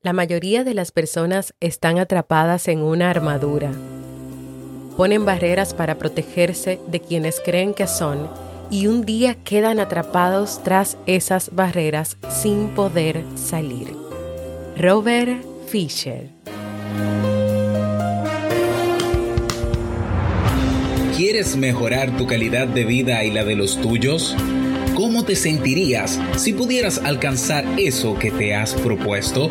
La mayoría de las personas están atrapadas en una armadura. Ponen barreras para protegerse de quienes creen que son y un día quedan atrapados tras esas barreras sin poder salir. Robert Fisher ¿Quieres mejorar tu calidad de vida y la de los tuyos? ¿Cómo te sentirías si pudieras alcanzar eso que te has propuesto?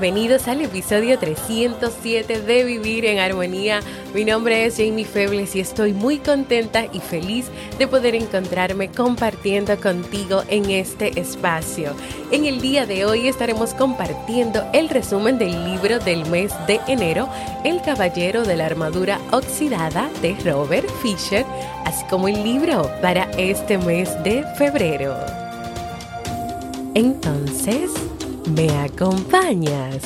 Bienvenidos al episodio 307 de Vivir en Armonía. Mi nombre es Jamie Febles y estoy muy contenta y feliz de poder encontrarme compartiendo contigo en este espacio. En el día de hoy estaremos compartiendo el resumen del libro del mes de enero, El Caballero de la Armadura Oxidada de Robert Fisher, así como el libro para este mes de febrero. Entonces, ¿Me acompañas?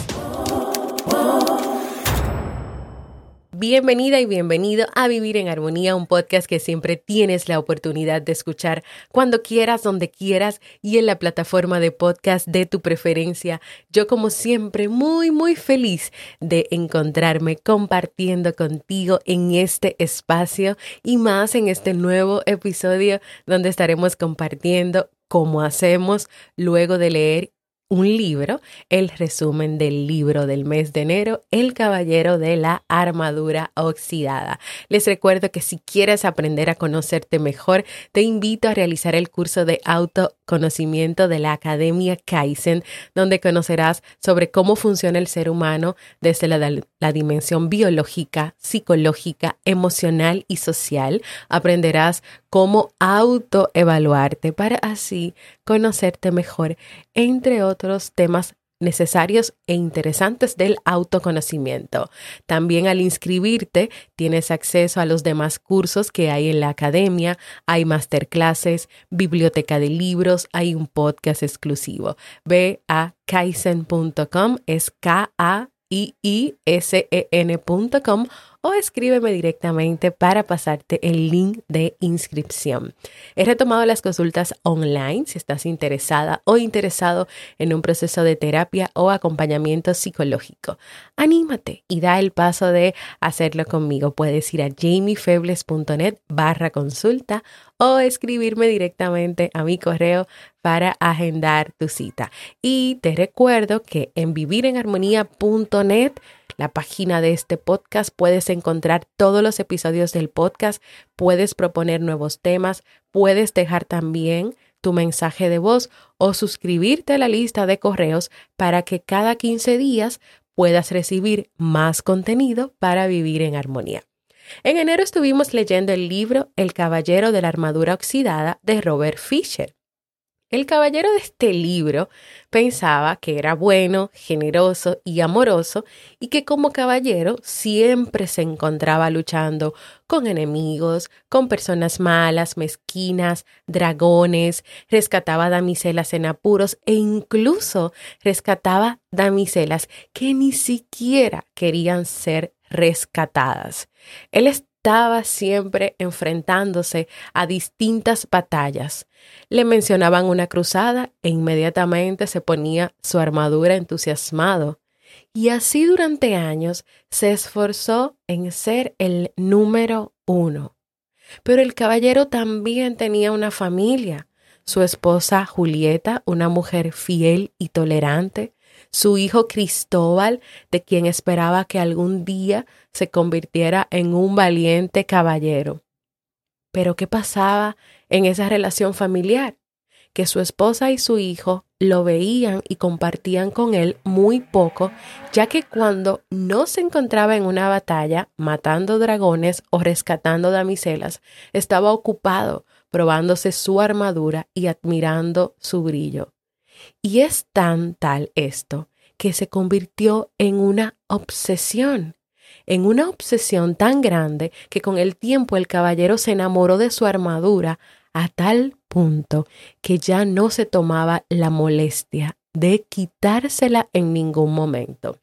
Bienvenida y bienvenido a Vivir en Armonía, un podcast que siempre tienes la oportunidad de escuchar cuando quieras, donde quieras y en la plataforma de podcast de tu preferencia. Yo como siempre muy, muy feliz de encontrarme compartiendo contigo en este espacio y más en este nuevo episodio donde estaremos compartiendo cómo hacemos luego de leer un libro, el resumen del libro del mes de enero, El Caballero de la Armadura Oxidada. Les recuerdo que si quieres aprender a conocerte mejor, te invito a realizar el curso de autoconocimiento de la Academia Kaizen, donde conocerás sobre cómo funciona el ser humano desde la, la dimensión biológica, psicológica, emocional y social. Aprenderás cómo autoevaluarte para así conocerte mejor, entre otros temas necesarios e interesantes del autoconocimiento. También al inscribirte tienes acceso a los demás cursos que hay en la academia, hay masterclasses, biblioteca de libros, hay un podcast exclusivo. Ve a kaizen.com, es K-A iisen.com o escríbeme directamente para pasarte el link de inscripción. He retomado las consultas online si estás interesada o interesado en un proceso de terapia o acompañamiento psicológico. Anímate y da el paso de hacerlo conmigo. Puedes ir a jamiefebles.net barra consulta o escribirme directamente a mi correo para agendar tu cita. Y te recuerdo que en vivirenharmonía.net la página de este podcast. Puedes encontrar todos los episodios del podcast, puedes proponer nuevos temas, puedes dejar también tu mensaje de voz o suscribirte a la lista de correos para que cada 15 días puedas recibir más contenido para vivir en armonía. En enero estuvimos leyendo el libro El Caballero de la Armadura Oxidada de Robert Fisher. El caballero de este libro pensaba que era bueno, generoso y amoroso y que como caballero siempre se encontraba luchando con enemigos, con personas malas, mezquinas, dragones, rescataba damiselas en apuros e incluso rescataba damiselas que ni siquiera querían ser rescatadas. Él estaba siempre enfrentándose a distintas batallas. Le mencionaban una cruzada e inmediatamente se ponía su armadura entusiasmado. Y así durante años se esforzó en ser el número uno. Pero el caballero también tenía una familia. su esposa Julieta, una mujer fiel y tolerante, su hijo Cristóbal, de quien esperaba que algún día se convirtiera en un valiente caballero. Pero ¿qué pasaba en esa relación familiar? Que su esposa y su hijo lo veían y compartían con él muy poco, ya que cuando no se encontraba en una batalla matando dragones o rescatando damiselas, estaba ocupado probándose su armadura y admirando su brillo. Y es tan tal esto que se convirtió en una obsesión, en una obsesión tan grande que con el tiempo el caballero se enamoró de su armadura a tal punto que ya no se tomaba la molestia de quitársela en ningún momento.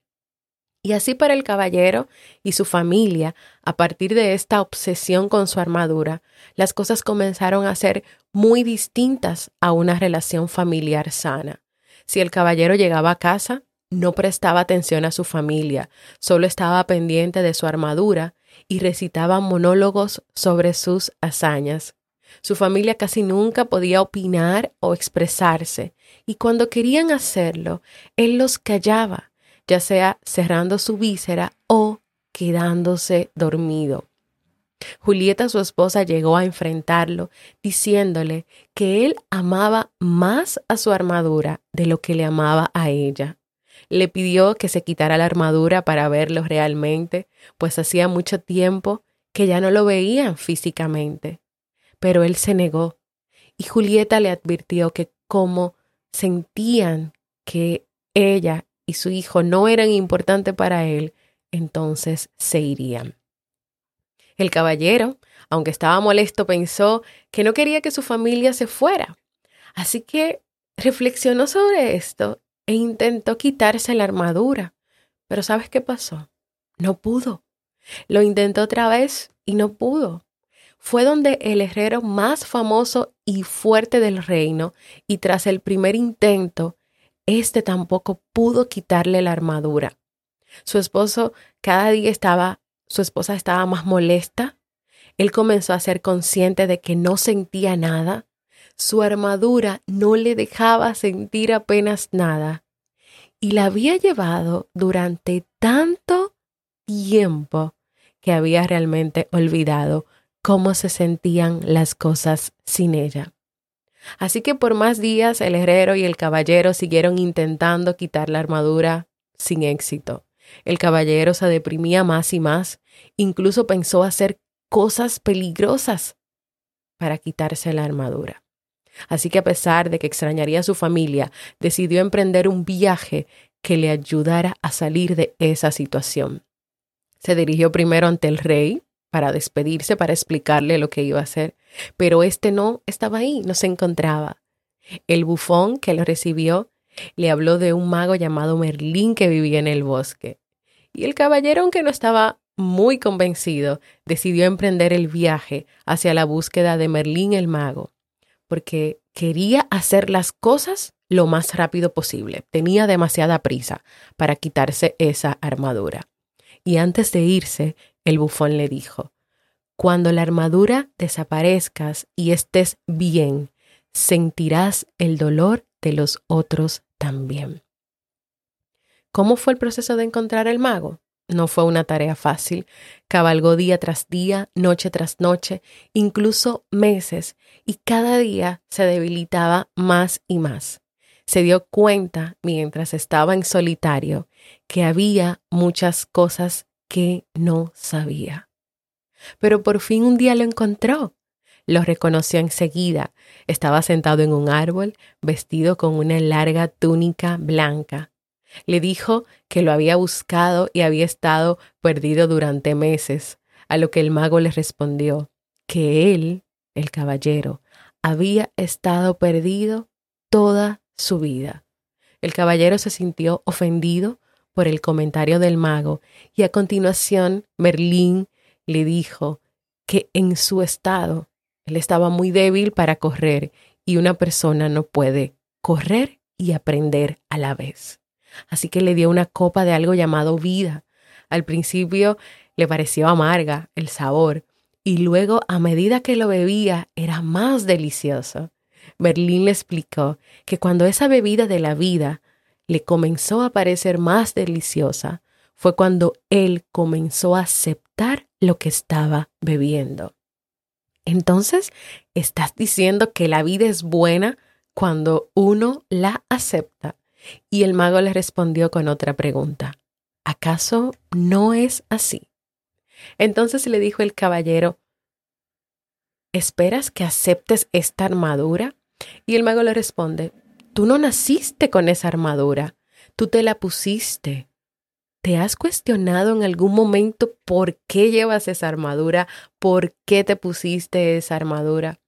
Y así para el caballero y su familia, a partir de esta obsesión con su armadura, las cosas comenzaron a ser muy distintas a una relación familiar sana. Si el caballero llegaba a casa, no prestaba atención a su familia, solo estaba pendiente de su armadura y recitaba monólogos sobre sus hazañas. Su familia casi nunca podía opinar o expresarse, y cuando querían hacerlo, él los callaba ya sea cerrando su víscera o quedándose dormido. Julieta, su esposa, llegó a enfrentarlo, diciéndole que él amaba más a su armadura de lo que le amaba a ella. Le pidió que se quitara la armadura para verlo realmente, pues hacía mucho tiempo que ya no lo veían físicamente. Pero él se negó, y Julieta le advirtió que como sentían que ella y su hijo no eran importantes para él, entonces se irían. El caballero, aunque estaba molesto, pensó que no quería que su familia se fuera. Así que reflexionó sobre esto e intentó quitarse la armadura. Pero ¿sabes qué pasó? No pudo. Lo intentó otra vez y no pudo. Fue donde el herrero más famoso y fuerte del reino, y tras el primer intento, este tampoco pudo quitarle la armadura. Su esposo cada día estaba, su esposa estaba más molesta. Él comenzó a ser consciente de que no sentía nada. Su armadura no le dejaba sentir apenas nada. Y la había llevado durante tanto tiempo que había realmente olvidado cómo se sentían las cosas sin ella. Así que por más días el herrero y el caballero siguieron intentando quitar la armadura sin éxito. El caballero se deprimía más y más, incluso pensó hacer cosas peligrosas para quitarse la armadura. Así que a pesar de que extrañaría a su familia, decidió emprender un viaje que le ayudara a salir de esa situación. Se dirigió primero ante el rey, para despedirse, para explicarle lo que iba a hacer, pero este no estaba ahí, no se encontraba. El bufón que lo recibió le habló de un mago llamado Merlín que vivía en el bosque. Y el caballero, aunque no estaba muy convencido, decidió emprender el viaje hacia la búsqueda de Merlín el mago, porque quería hacer las cosas lo más rápido posible. Tenía demasiada prisa para quitarse esa armadura. Y antes de irse, el bufón le dijo, Cuando la armadura desaparezcas y estés bien, sentirás el dolor de los otros también. ¿Cómo fue el proceso de encontrar el mago? No fue una tarea fácil. Cabalgó día tras día, noche tras noche, incluso meses, y cada día se debilitaba más y más. Se dio cuenta, mientras estaba en solitario, que había muchas cosas que no sabía. Pero por fin un día lo encontró. Lo reconoció enseguida. Estaba sentado en un árbol, vestido con una larga túnica blanca. Le dijo que lo había buscado y había estado perdido durante meses, a lo que el mago le respondió que él, el caballero, había estado perdido toda su vida. El caballero se sintió ofendido por el comentario del mago y a continuación Merlín le dijo que en su estado él estaba muy débil para correr y una persona no puede correr y aprender a la vez. Así que le dio una copa de algo llamado vida. Al principio le pareció amarga el sabor y luego a medida que lo bebía era más delicioso. Berlín le explicó que cuando esa bebida de la vida le comenzó a parecer más deliciosa, fue cuando él comenzó a aceptar lo que estaba bebiendo. Entonces, estás diciendo que la vida es buena cuando uno la acepta. Y el mago le respondió con otra pregunta. ¿Acaso no es así? Entonces le dijo el caballero, ¿esperas que aceptes esta armadura? Y el mago le responde, tú no naciste con esa armadura, tú te la pusiste. ¿Te has cuestionado en algún momento por qué llevas esa armadura? ¿Por qué te pusiste esa armadura?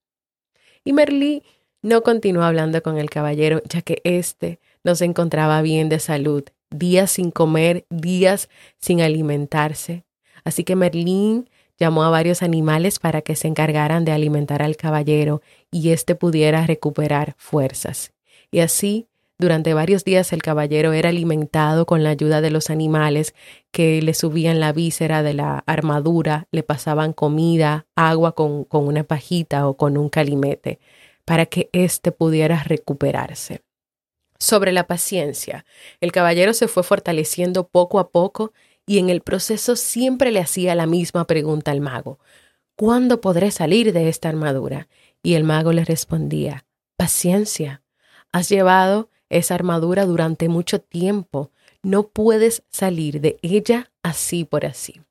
Y Merlí no continuó hablando con el caballero, ya que éste no se encontraba bien de salud, días sin comer, días sin alimentarse. Así que Merlín llamó a varios animales para que se encargaran de alimentar al caballero y éste pudiera recuperar fuerzas. Y así, durante varios días el caballero era alimentado con la ayuda de los animales que le subían la víscera de la armadura, le pasaban comida, agua con, con una pajita o con un calimete, para que éste pudiera recuperarse. Sobre la paciencia, el caballero se fue fortaleciendo poco a poco y en el proceso siempre le hacía la misma pregunta al mago. ¿Cuándo podré salir de esta armadura? Y el mago le respondía, paciencia. Has llevado esa armadura durante mucho tiempo. No puedes salir de ella así por así.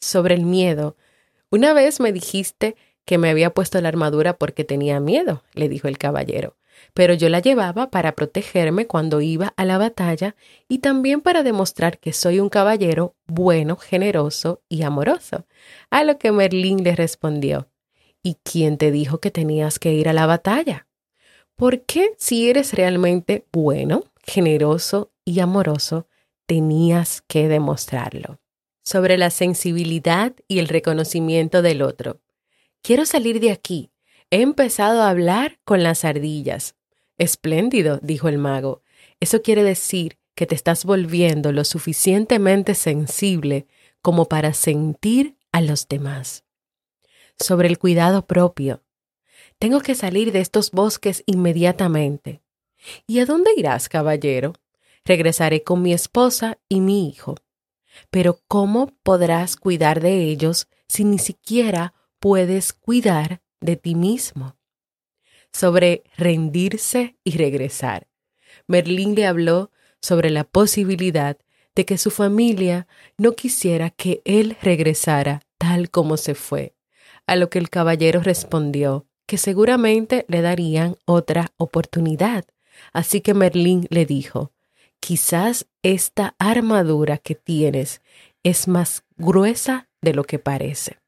Sobre el miedo, una vez me dijiste que me había puesto la armadura porque tenía miedo, le dijo el caballero pero yo la llevaba para protegerme cuando iba a la batalla y también para demostrar que soy un caballero bueno, generoso y amoroso. A lo que Merlín le respondió, ¿Y quién te dijo que tenías que ir a la batalla? ¿Por qué si eres realmente bueno, generoso y amoroso, tenías que demostrarlo? Sobre la sensibilidad y el reconocimiento del otro. Quiero salir de aquí, He empezado a hablar con las ardillas. Espléndido, dijo el mago. Eso quiere decir que te estás volviendo lo suficientemente sensible como para sentir a los demás. Sobre el cuidado propio. Tengo que salir de estos bosques inmediatamente. ¿Y a dónde irás, caballero? Regresaré con mi esposa y mi hijo. Pero ¿cómo podrás cuidar de ellos si ni siquiera puedes cuidar de ti mismo, sobre rendirse y regresar. Merlín le habló sobre la posibilidad de que su familia no quisiera que él regresara tal como se fue, a lo que el caballero respondió que seguramente le darían otra oportunidad. Así que Merlín le dijo, quizás esta armadura que tienes es más gruesa de lo que parece.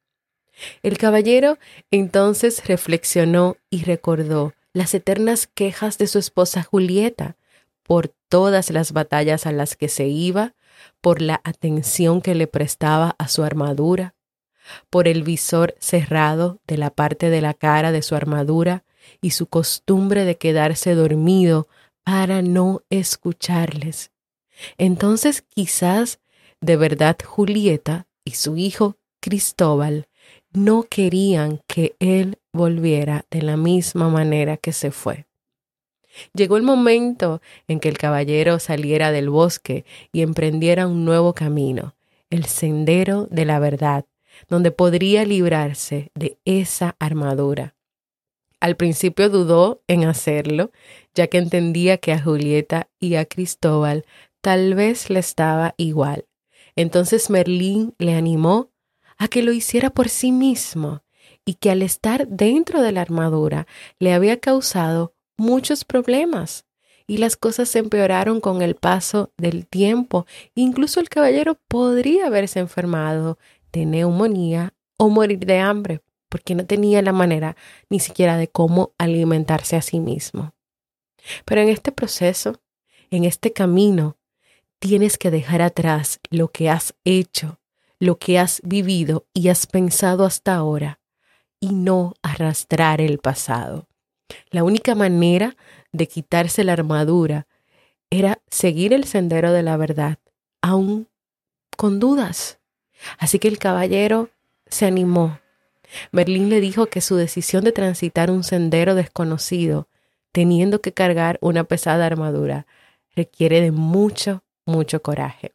El caballero entonces reflexionó y recordó las eternas quejas de su esposa Julieta por todas las batallas a las que se iba, por la atención que le prestaba a su armadura, por el visor cerrado de la parte de la cara de su armadura y su costumbre de quedarse dormido para no escucharles. Entonces quizás de verdad Julieta y su hijo Cristóbal no querían que él volviera de la misma manera que se fue. Llegó el momento en que el caballero saliera del bosque y emprendiera un nuevo camino, el sendero de la verdad, donde podría librarse de esa armadura. Al principio dudó en hacerlo, ya que entendía que a Julieta y a Cristóbal tal vez le estaba igual. Entonces Merlín le animó a que lo hiciera por sí mismo y que al estar dentro de la armadura le había causado muchos problemas y las cosas se empeoraron con el paso del tiempo. Incluso el caballero podría haberse enfermado de neumonía o morir de hambre porque no tenía la manera ni siquiera de cómo alimentarse a sí mismo. Pero en este proceso, en este camino, tienes que dejar atrás lo que has hecho lo que has vivido y has pensado hasta ahora y no arrastrar el pasado. La única manera de quitarse la armadura era seguir el sendero de la verdad, aún con dudas. Así que el caballero se animó, Merlín le dijo que su decisión de transitar un sendero desconocido, teniendo que cargar una pesada armadura, requiere de mucho, mucho coraje.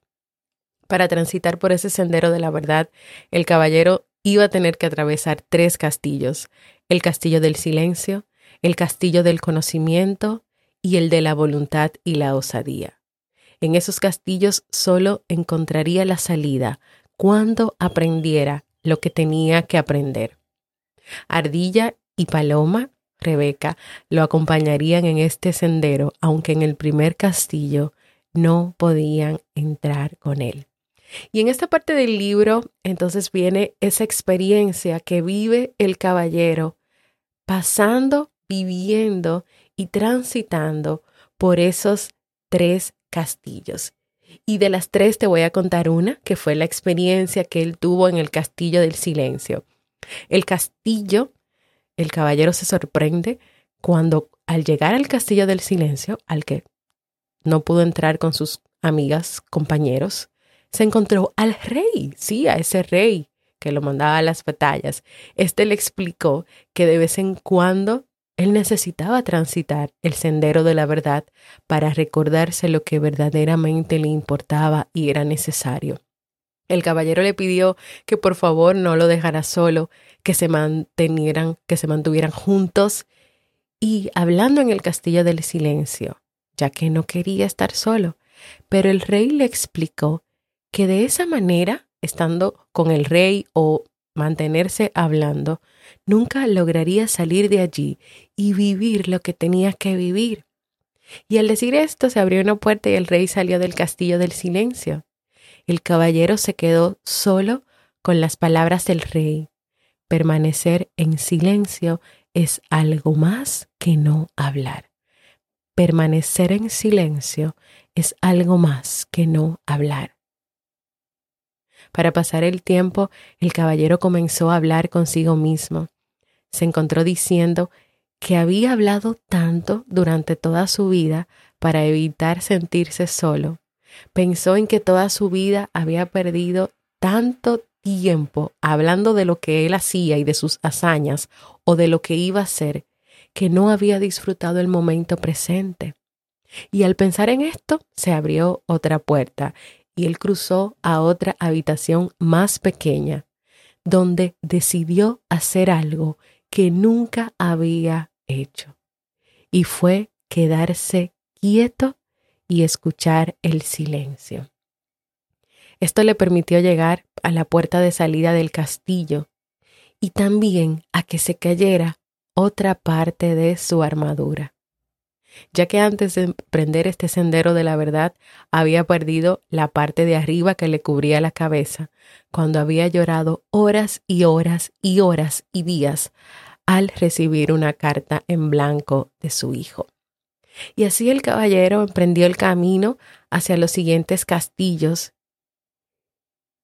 Para transitar por ese sendero de la verdad, el caballero iba a tener que atravesar tres castillos, el castillo del silencio, el castillo del conocimiento y el de la voluntad y la osadía. En esos castillos solo encontraría la salida cuando aprendiera lo que tenía que aprender. Ardilla y Paloma, Rebeca, lo acompañarían en este sendero, aunque en el primer castillo no podían entrar con él. Y en esta parte del libro, entonces viene esa experiencia que vive el caballero pasando, viviendo y transitando por esos tres castillos. Y de las tres te voy a contar una, que fue la experiencia que él tuvo en el castillo del silencio. El castillo, el caballero se sorprende cuando al llegar al castillo del silencio, al que no pudo entrar con sus amigas, compañeros, se encontró al rey, sí, a ese rey que lo mandaba a las batallas. Este le explicó que de vez en cuando él necesitaba transitar el sendero de la verdad para recordarse lo que verdaderamente le importaba y era necesario. El caballero le pidió que por favor no lo dejara solo, que se mantenieran, que se mantuvieran juntos y hablando en el castillo del silencio, ya que no quería estar solo. Pero el rey le explicó que de esa manera, estando con el rey o mantenerse hablando, nunca lograría salir de allí y vivir lo que tenía que vivir. Y al decir esto se abrió una puerta y el rey salió del castillo del silencio. El caballero se quedó solo con las palabras del rey. Permanecer en silencio es algo más que no hablar. Permanecer en silencio es algo más que no hablar. Para pasar el tiempo, el caballero comenzó a hablar consigo mismo. Se encontró diciendo que había hablado tanto durante toda su vida para evitar sentirse solo. Pensó en que toda su vida había perdido tanto tiempo hablando de lo que él hacía y de sus hazañas o de lo que iba a hacer, que no había disfrutado el momento presente. Y al pensar en esto, se abrió otra puerta y él cruzó a otra habitación más pequeña, donde decidió hacer algo que nunca había hecho, y fue quedarse quieto y escuchar el silencio. Esto le permitió llegar a la puerta de salida del castillo y también a que se cayera otra parte de su armadura ya que antes de emprender este sendero de la verdad había perdido la parte de arriba que le cubría la cabeza, cuando había llorado horas y horas y horas y días al recibir una carta en blanco de su hijo. Y así el caballero emprendió el camino hacia los siguientes castillos.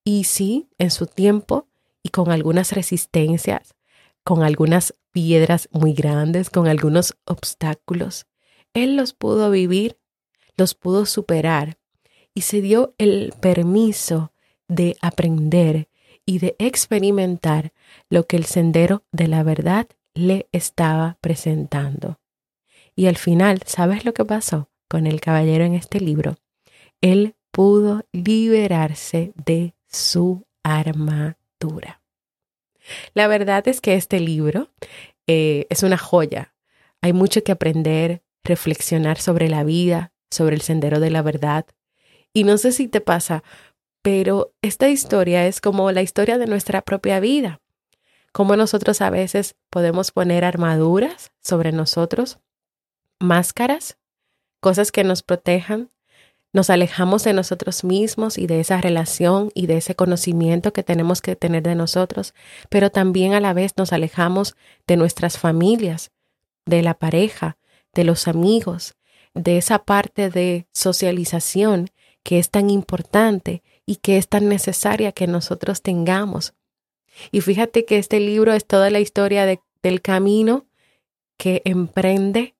Y sí, en su tiempo y con algunas resistencias, con algunas piedras muy grandes, con algunos obstáculos, él los pudo vivir, los pudo superar y se dio el permiso de aprender y de experimentar lo que el sendero de la verdad le estaba presentando. Y al final, ¿sabes lo que pasó con el caballero en este libro? Él pudo liberarse de su armadura. La verdad es que este libro eh, es una joya. Hay mucho que aprender, reflexionar sobre la vida, sobre el sendero de la verdad. Y no sé si te pasa, pero esta historia es como la historia de nuestra propia vida. Como nosotros a veces podemos poner armaduras sobre nosotros, máscaras, cosas que nos protejan, nos alejamos de nosotros mismos y de esa relación y de ese conocimiento que tenemos que tener de nosotros, pero también a la vez nos alejamos de nuestras familias, de la pareja, de los amigos, de esa parte de socialización que es tan importante y que es tan necesaria que nosotros tengamos. Y fíjate que este libro es toda la historia del camino que emprende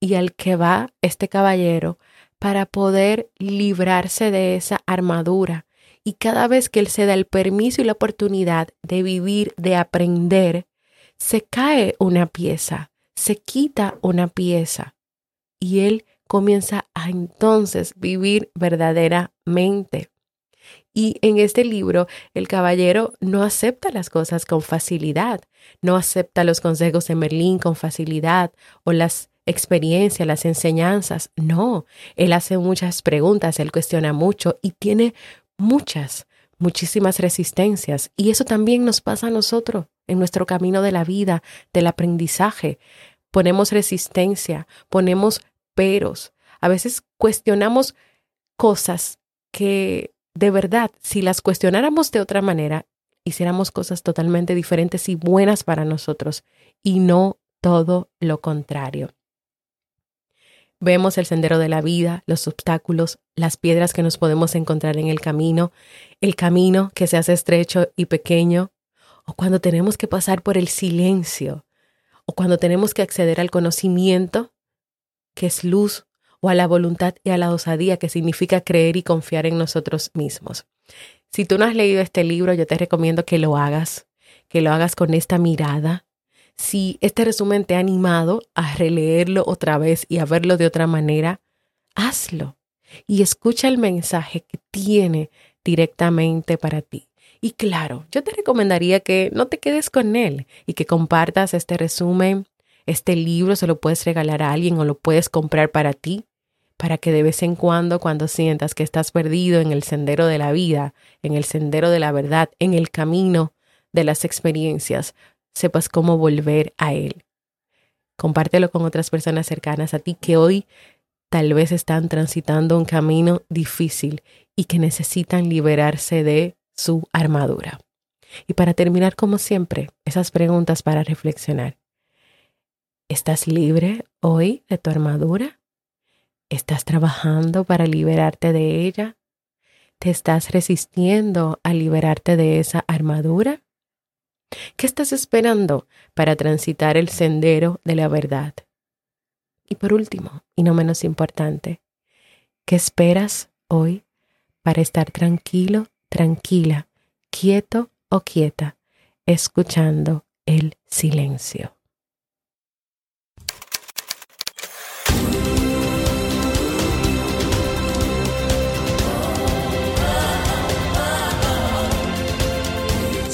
y al que va este caballero para poder librarse de esa armadura Y cada vez que él se da el permiso y la oportunidad de vivir, de aprender, se cae una pieza, se quita una pieza y él comienza a entonces vivir verdaderamente. Y en este libro, el caballero no acepta las cosas con facilidad, no acepta los consejos de Merlín con facilidad o las experiencias, las enseñanzas. No, él hace muchas preguntas, él cuestiona mucho y tiene muchas, muchísimas resistencias. Y eso también nos pasa a nosotros en nuestro camino de la vida, del aprendizaje. Ponemos resistencia, ponemos peros. A veces cuestionamos cosas que de verdad, si las cuestionáramos de otra manera, hiciéramos cosas totalmente diferentes y buenas para nosotros y no todo lo contrario. Vemos el sendero de la vida, los obstáculos, las piedras que nos podemos encontrar en el camino, el camino que se hace estrecho y pequeño, o cuando tenemos que pasar por el silencio, o cuando tenemos que acceder al conocimiento, que es luz o a la voluntad y a la osadía, que significa creer y confiar en nosotros mismos. Si tú no has leído este libro, yo te recomiendo que lo hagas, que lo hagas con esta mirada. Si este resumen te ha animado a releerlo otra vez y a verlo de otra manera, hazlo y escucha el mensaje que tiene directamente para ti. Y claro, yo te recomendaría que no te quedes con él y que compartas este resumen, este libro, se lo puedes regalar a alguien o lo puedes comprar para ti para que de vez en cuando, cuando sientas que estás perdido en el sendero de la vida, en el sendero de la verdad, en el camino de las experiencias, sepas cómo volver a Él. Compártelo con otras personas cercanas a ti que hoy tal vez están transitando un camino difícil y que necesitan liberarse de su armadura. Y para terminar, como siempre, esas preguntas para reflexionar. ¿Estás libre hoy de tu armadura? ¿Estás trabajando para liberarte de ella? ¿Te estás resistiendo a liberarte de esa armadura? ¿Qué estás esperando para transitar el sendero de la verdad? Y por último, y no menos importante, ¿qué esperas hoy para estar tranquilo, tranquila, quieto o quieta, escuchando el silencio?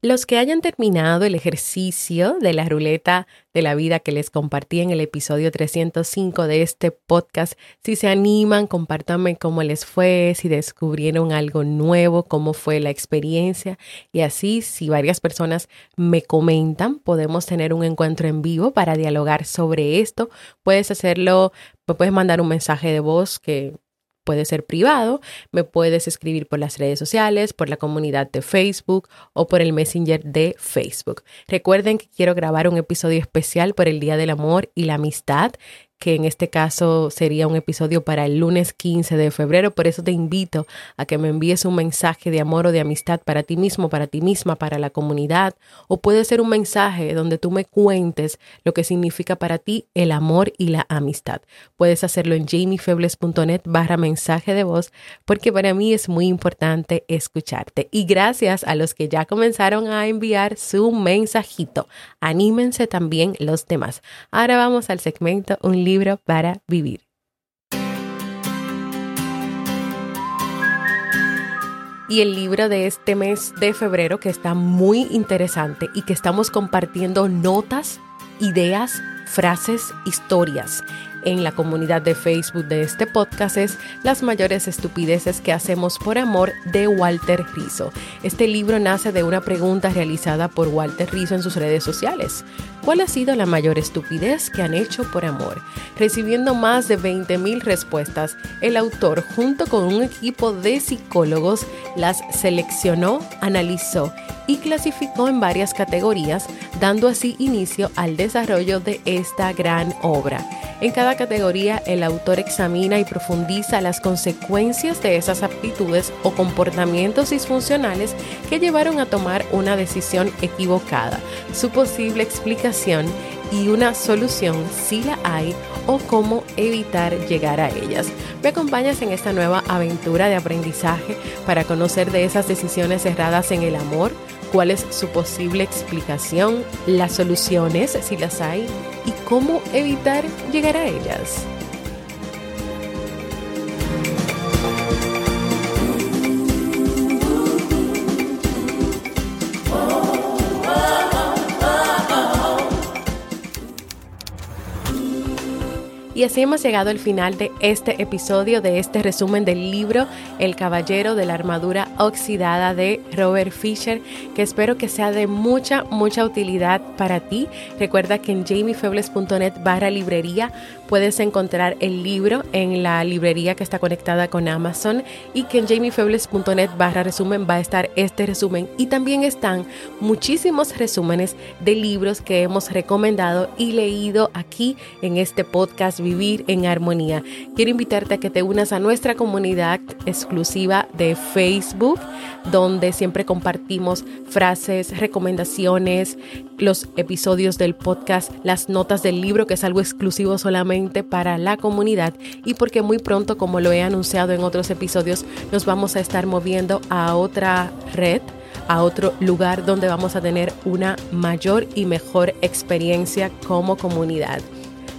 Los que hayan terminado el ejercicio de la ruleta de la vida que les compartí en el episodio 305 de este podcast, si se animan, compártanme cómo les fue, si descubrieron algo nuevo, cómo fue la experiencia y así si varias personas me comentan, podemos tener un encuentro en vivo para dialogar sobre esto. Puedes hacerlo, puedes mandar un mensaje de voz que puede ser privado, me puedes escribir por las redes sociales, por la comunidad de Facebook o por el Messenger de Facebook. Recuerden que quiero grabar un episodio especial por el Día del Amor y la Amistad que en este caso sería un episodio para el lunes 15 de febrero. Por eso te invito a que me envíes un mensaje de amor o de amistad para ti mismo, para ti misma, para la comunidad. O puede ser un mensaje donde tú me cuentes lo que significa para ti el amor y la amistad. Puedes hacerlo en jamiefebles.net barra mensaje de voz porque para mí es muy importante escucharte. Y gracias a los que ya comenzaron a enviar su mensajito. Anímense también los demás. Ahora vamos al segmento Un libro para vivir. y el libro de este mes de febrero que está muy interesante y que estamos compartiendo notas, ideas, frases, historias en la comunidad de Facebook de este podcast es Las mayores estupideces que hacemos por amor de Walter Rizzo. Este libro nace de una pregunta realizada por Walter Rizzo en sus redes sociales. ¿Cuál ha sido la mayor estupidez que han hecho por amor? Recibiendo más de 20.000 respuestas, el autor junto con un equipo de psicólogos las seleccionó, analizó y clasificó en varias categorías, dando así inicio al desarrollo de esta gran obra. En cada categoría el autor examina y profundiza las consecuencias de esas aptitudes o comportamientos disfuncionales que llevaron a tomar una decisión equivocada, su posible explicación y una solución si la hay o cómo evitar llegar a ellas. Me acompañas en esta nueva aventura de aprendizaje para conocer de esas decisiones erradas en el amor, cuál es su posible explicación, las soluciones si las hay y cómo evitar llegar a ellas. Y así hemos llegado al final de este episodio, de este resumen del libro El Caballero de la Armadura Oxidada de Robert Fisher, que espero que sea de mucha, mucha utilidad para ti. Recuerda que en jamiefebles.net barra librería puedes encontrar el libro en la librería que está conectada con Amazon y que en jamiefebles.net barra resumen va a estar este resumen y también están muchísimos resúmenes de libros que hemos recomendado y leído aquí en este podcast vivir en armonía. Quiero invitarte a que te unas a nuestra comunidad exclusiva de Facebook, donde siempre compartimos frases, recomendaciones, los episodios del podcast, las notas del libro, que es algo exclusivo solamente para la comunidad y porque muy pronto, como lo he anunciado en otros episodios, nos vamos a estar moviendo a otra red a otro lugar donde vamos a tener una mayor y mejor experiencia como comunidad.